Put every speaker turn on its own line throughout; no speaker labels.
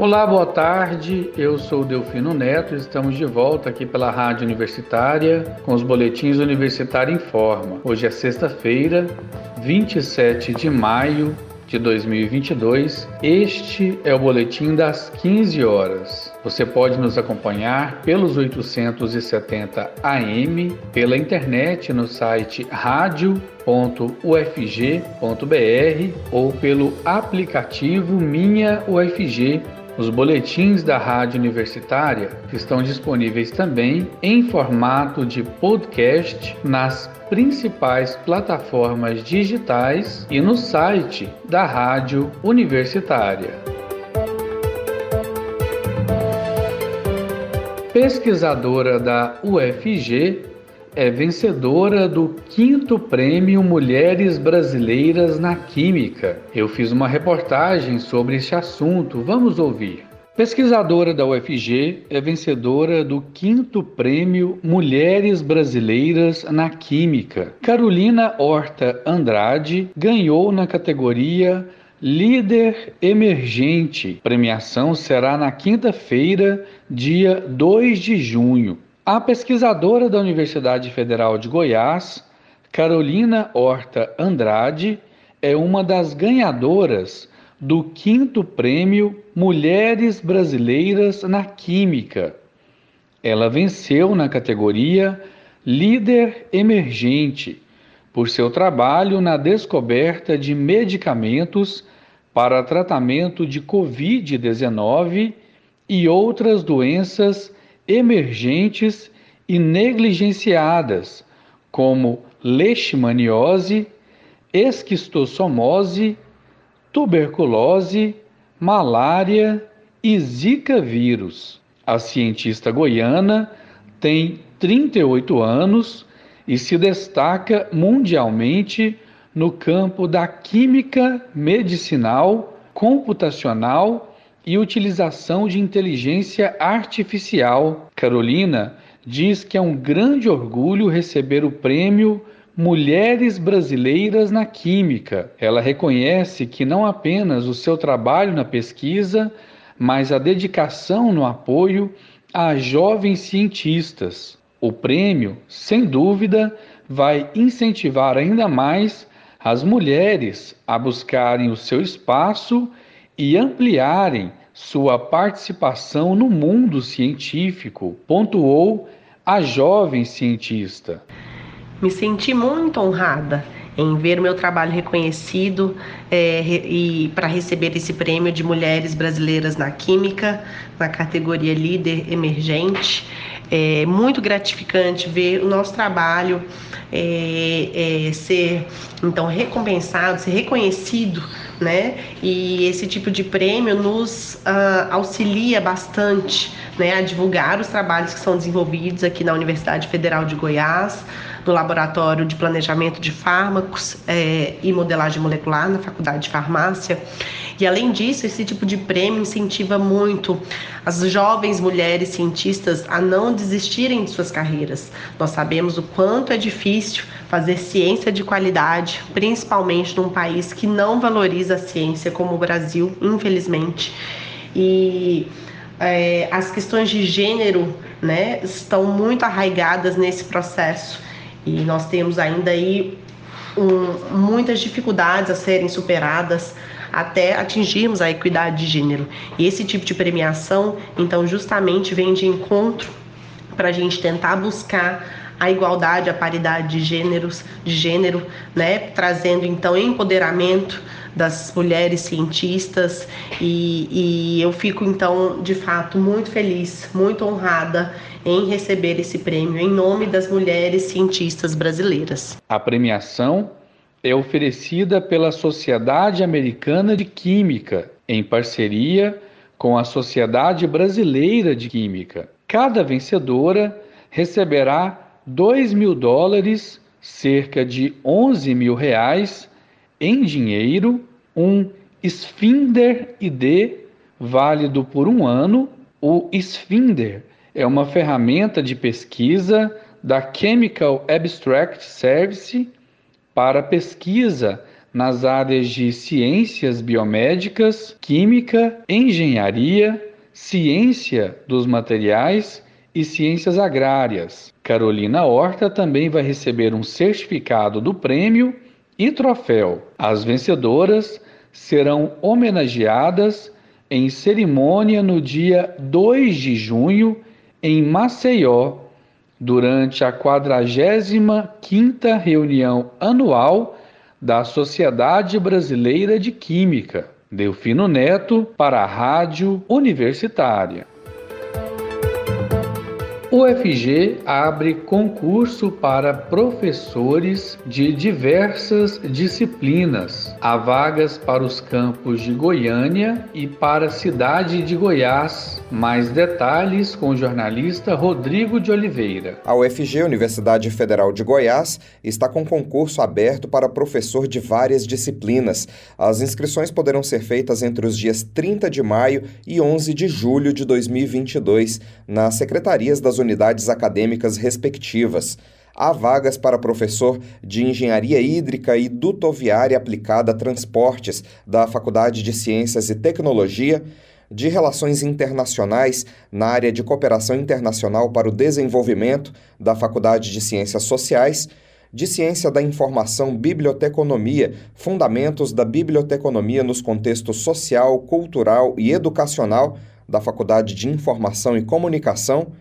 Olá, boa tarde. Eu sou Delfino Neto. Estamos de volta aqui pela Rádio Universitária com os boletins Universitário em Forma. Hoje é sexta-feira, 27 de maio de 2022. Este é o boletim das 15 horas. Você pode nos acompanhar pelos 870 AM, pela internet no site radio.ufg.br ou pelo aplicativo Minha UFG os boletins da Rádio Universitária estão disponíveis também em formato de podcast nas principais plataformas digitais e no site da Rádio Universitária. Pesquisadora da UFG é vencedora do quinto prêmio Mulheres Brasileiras na Química. Eu fiz uma reportagem sobre este assunto, vamos ouvir. Pesquisadora da UFG, é vencedora do quinto prêmio Mulheres Brasileiras na Química. Carolina Horta Andrade ganhou na categoria Líder Emergente. Premiação será na quinta-feira, dia 2 de junho. A pesquisadora da Universidade Federal de Goiás, Carolina Horta Andrade, é uma das ganhadoras do quinto prêmio Mulheres Brasileiras na Química. Ela venceu na categoria Líder Emergente por seu trabalho na descoberta de medicamentos para tratamento de Covid-19 e outras doenças emergentes e negligenciadas, como leishmaniose, esquistossomose, tuberculose, malária e Zika vírus. A cientista goiana tem 38 anos e se destaca mundialmente no campo da química medicinal, computacional e utilização de inteligência artificial. Carolina diz que é um grande orgulho receber o prêmio Mulheres Brasileiras na Química. Ela reconhece que não apenas o seu trabalho na pesquisa, mas a dedicação no apoio a jovens cientistas. O prêmio, sem dúvida, vai incentivar ainda mais as mulheres a buscarem o seu espaço e ampliarem sua participação no mundo científico, pontuou a jovem cientista.
Me senti muito honrada em ver o meu trabalho reconhecido é, e para receber esse prêmio de mulheres brasileiras na química, na categoria líder emergente. É muito gratificante ver o nosso trabalho é, é, ser então recompensado, ser reconhecido, né? E esse tipo de prêmio nos uh, auxilia bastante, né, a divulgar os trabalhos que são desenvolvidos aqui na Universidade Federal de Goiás, no Laboratório de Planejamento de Fármacos é, e Modelagem Molecular na Faculdade de Farmácia. E além disso, esse tipo de prêmio incentiva muito as jovens mulheres cientistas a não desistirem de suas carreiras. Nós sabemos o quanto é difícil fazer ciência de qualidade, principalmente num país que não valoriza a ciência como o Brasil, infelizmente. E é, as questões de gênero né, estão muito arraigadas nesse processo e nós temos ainda aí um, muitas dificuldades a serem superadas até atingirmos a equidade de gênero. E esse tipo de premiação, então, justamente vem de encontro para a gente tentar buscar a igualdade, a paridade de gêneros, de gênero, né, trazendo então empoderamento das mulheres cientistas e, e eu fico então de fato muito feliz, muito honrada em receber esse prêmio em nome das mulheres cientistas brasileiras.
A premiação é oferecida pela Sociedade Americana de Química, em parceria com a Sociedade Brasileira de Química. Cada vencedora receberá 2 mil dólares, cerca de 11 mil reais, em dinheiro, um Sphinder ID válido por um ano. O Sphinder é uma ferramenta de pesquisa da Chemical Abstract Service para pesquisa nas áreas de ciências biomédicas, química, engenharia, ciência dos materiais e ciências agrárias. Carolina Horta também vai receber um certificado do prêmio e troféu. As vencedoras serão homenageadas em cerimônia no dia 2 de junho em Maceió, durante a 45ª reunião anual da Sociedade Brasileira de Química. Delfino Neto para a Rádio Universitária. UFG abre concurso para professores de diversas disciplinas. Há vagas para os campos de Goiânia e para a cidade de Goiás. Mais detalhes com o jornalista Rodrigo de Oliveira.
A UFG, Universidade Federal de Goiás, está com concurso aberto para professor de várias disciplinas. As inscrições poderão ser feitas entre os dias 30 de maio e 11 de julho de 2022 nas secretarias das unidades acadêmicas respectivas. Há vagas para professor de Engenharia Hídrica e Dutoviária Aplicada a Transportes da Faculdade de Ciências e Tecnologia, de Relações Internacionais na área de Cooperação Internacional para o Desenvolvimento da Faculdade de Ciências Sociais, de Ciência da Informação Biblioteconomia, Fundamentos da Biblioteconomia nos contextos social, cultural e educacional da Faculdade de Informação e Comunicação,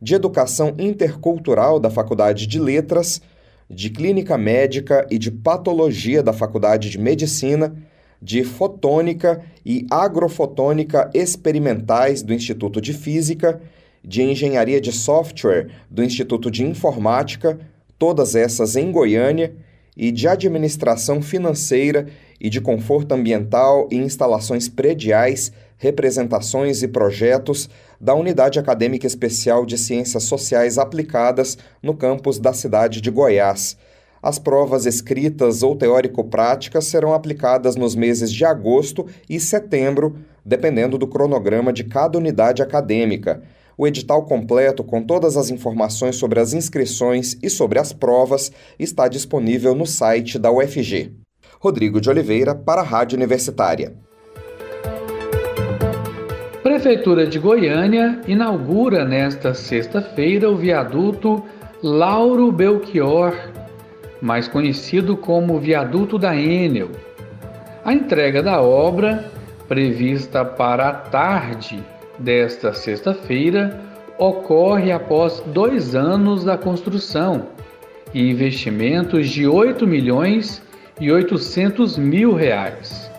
de Educação Intercultural da Faculdade de Letras, de Clínica Médica e de Patologia da Faculdade de Medicina, de Fotônica e Agrofotônica Experimentais do Instituto de Física, de Engenharia de Software do Instituto de Informática, todas essas em Goiânia, e de Administração Financeira e de Conforto Ambiental e Instalações Prediais, Representações e Projetos da Unidade Acadêmica Especial de Ciências Sociais Aplicadas no campus da cidade de Goiás. As provas escritas ou teórico-práticas serão aplicadas nos meses de agosto e setembro, dependendo do cronograma de cada unidade acadêmica. O edital completo, com todas as informações sobre as inscrições e sobre as provas, está disponível no site da UFG. Rodrigo de Oliveira, para a Rádio Universitária.
Prefeitura de Goiânia inaugura nesta sexta-feira o viaduto Lauro Belchior, mais conhecido como Viaduto da Enel. A entrega da obra, prevista para a tarde desta sexta-feira, ocorre após dois anos da construção e investimentos de 8 milhões e 800 mil reais.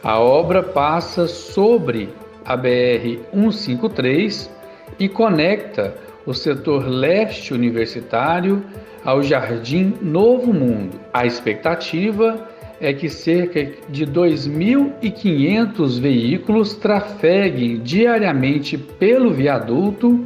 A obra passa sobre a BR-153 e conecta o setor leste universitário ao Jardim Novo Mundo. A expectativa é que cerca de 2.500 veículos trafeguem diariamente pelo viaduto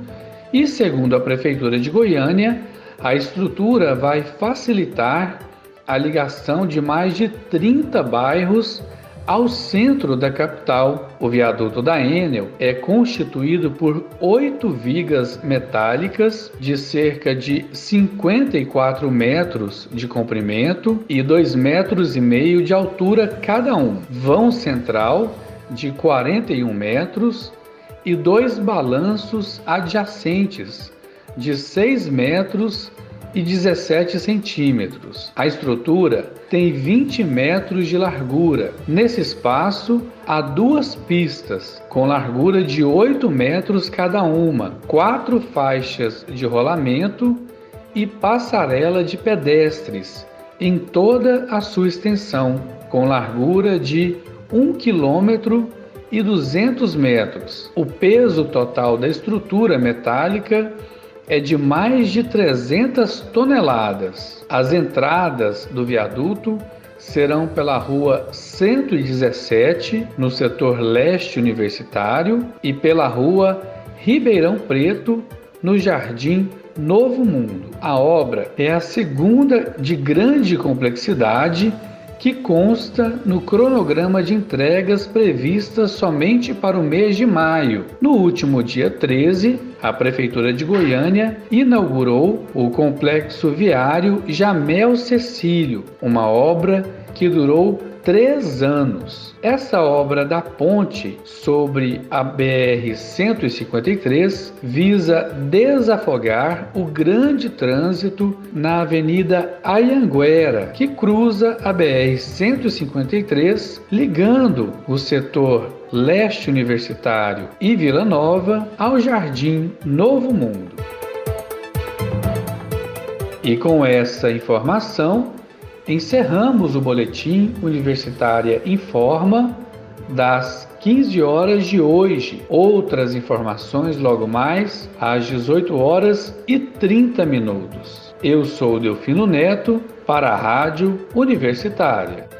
e, segundo a Prefeitura de Goiânia, a estrutura vai facilitar a ligação de mais de 30 bairros ao centro da capital, o viaduto da Enel é constituído por oito vigas metálicas de cerca de 54 metros de comprimento e 2 metros e meio de altura cada um. Vão central de 41 metros e dois balanços adjacentes de 6 metros e 17 centímetros. A estrutura tem 20 metros de largura. Nesse espaço, há duas pistas com largura de 8 metros cada uma, quatro faixas de rolamento e passarela de pedestres em toda a sua extensão, com largura de 1 quilômetro e 200 metros. O peso total da estrutura metálica é de mais de 300 toneladas. As entradas do viaduto serão pela rua 117, no setor leste universitário, e pela rua Ribeirão Preto, no Jardim Novo Mundo. A obra é a segunda de grande complexidade que consta no cronograma de entregas previstas somente para o mês de maio. No último dia 13, a Prefeitura de Goiânia inaugurou o complexo viário Jamel Cecílio, uma obra que durou três anos. Essa obra da ponte sobre a BR-153 visa desafogar o grande trânsito na Avenida Ayanguera, que cruza a BR-153, ligando o setor leste universitário e Vila Nova ao Jardim Novo Mundo. E com essa informação, encerramos o boletim Universitária Informa das 15 horas de hoje. Outras informações logo mais às 18 horas e 30 minutos. Eu sou Delfino Neto para a Rádio Universitária.